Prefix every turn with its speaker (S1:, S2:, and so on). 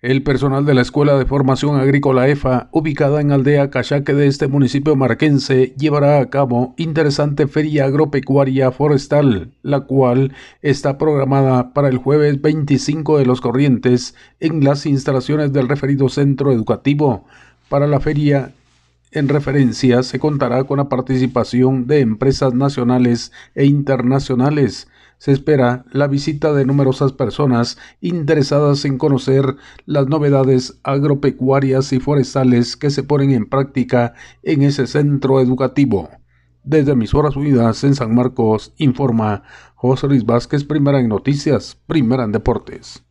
S1: El personal de la Escuela de Formación Agrícola EFA, ubicada en Aldea Cachaque de este municipio marquense, llevará a cabo interesante feria agropecuaria forestal, la cual está programada para el jueves 25 de los corrientes en las instalaciones del referido centro educativo. Para la feria en referencia se contará con la participación de empresas nacionales e internacionales se espera la visita de numerosas personas interesadas en conocer las novedades agropecuarias y forestales que se ponen en práctica en ese centro educativo. Desde Emisoras Unidas en San Marcos, informa José Luis Vázquez, primera en noticias, primera en deportes.